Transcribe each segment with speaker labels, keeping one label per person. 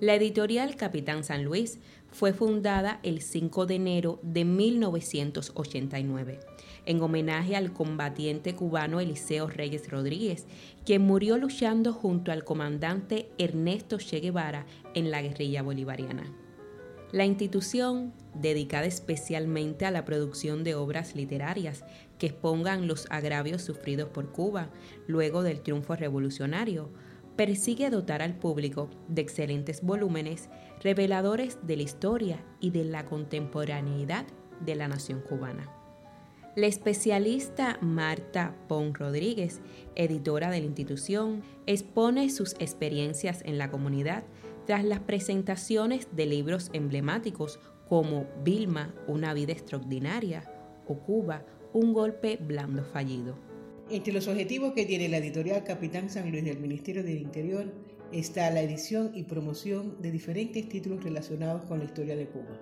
Speaker 1: La editorial Capitán San Luis fue fundada el 5 de enero de 1989 en homenaje al combatiente cubano Eliseo Reyes Rodríguez, quien murió luchando junto al comandante Ernesto Che Guevara en la guerrilla bolivariana. La institución, dedicada especialmente a la producción de obras literarias que expongan los agravios sufridos por Cuba luego del triunfo revolucionario, persigue dotar al público de excelentes volúmenes reveladores de la historia y de la contemporaneidad de la nación cubana. La especialista Marta Pon Rodríguez, editora de la institución, expone sus experiencias en la comunidad tras las presentaciones de libros emblemáticos como Vilma, una vida extraordinaria o Cuba, un golpe blando fallido.
Speaker 2: Entre los objetivos que tiene la editorial Capitán San Luis del Ministerio del Interior está la edición y promoción de diferentes títulos relacionados con la historia de Cuba,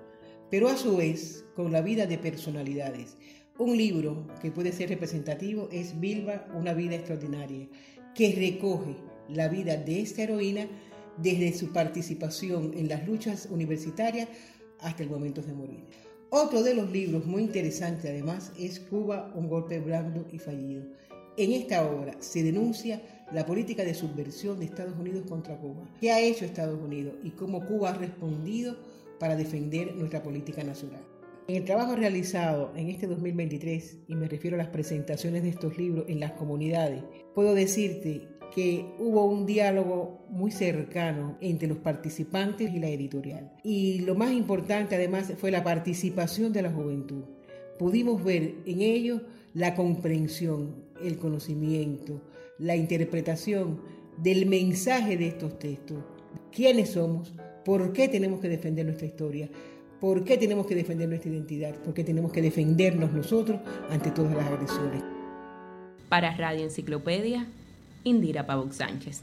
Speaker 2: pero a su vez con la vida de personalidades. Un libro que puede ser representativo es Bilba, una vida extraordinaria, que recoge la vida de esta heroína desde su participación en las luchas universitarias hasta el momento de morir. Otro de los libros muy interesante además es Cuba, un golpe blando y fallido en esta obra se denuncia la política de subversión de Estados Unidos contra Cuba. ¿Qué ha hecho Estados Unidos y cómo Cuba ha respondido para defender nuestra política nacional? En el trabajo realizado en este 2023, y me refiero a las presentaciones de estos libros en las comunidades, puedo decirte que hubo un diálogo muy cercano entre los participantes y la editorial. Y lo más importante además fue la participación de la juventud. Pudimos ver en ellos la comprensión, el conocimiento, la interpretación del mensaje de estos textos. ¿Quiénes somos? ¿Por qué tenemos que defender nuestra historia? ¿Por qué tenemos que defender nuestra identidad? ¿Por qué tenemos que defendernos nosotros ante todas las agresiones?
Speaker 1: Para Radio Enciclopedia, Indira Pavuk Sánchez.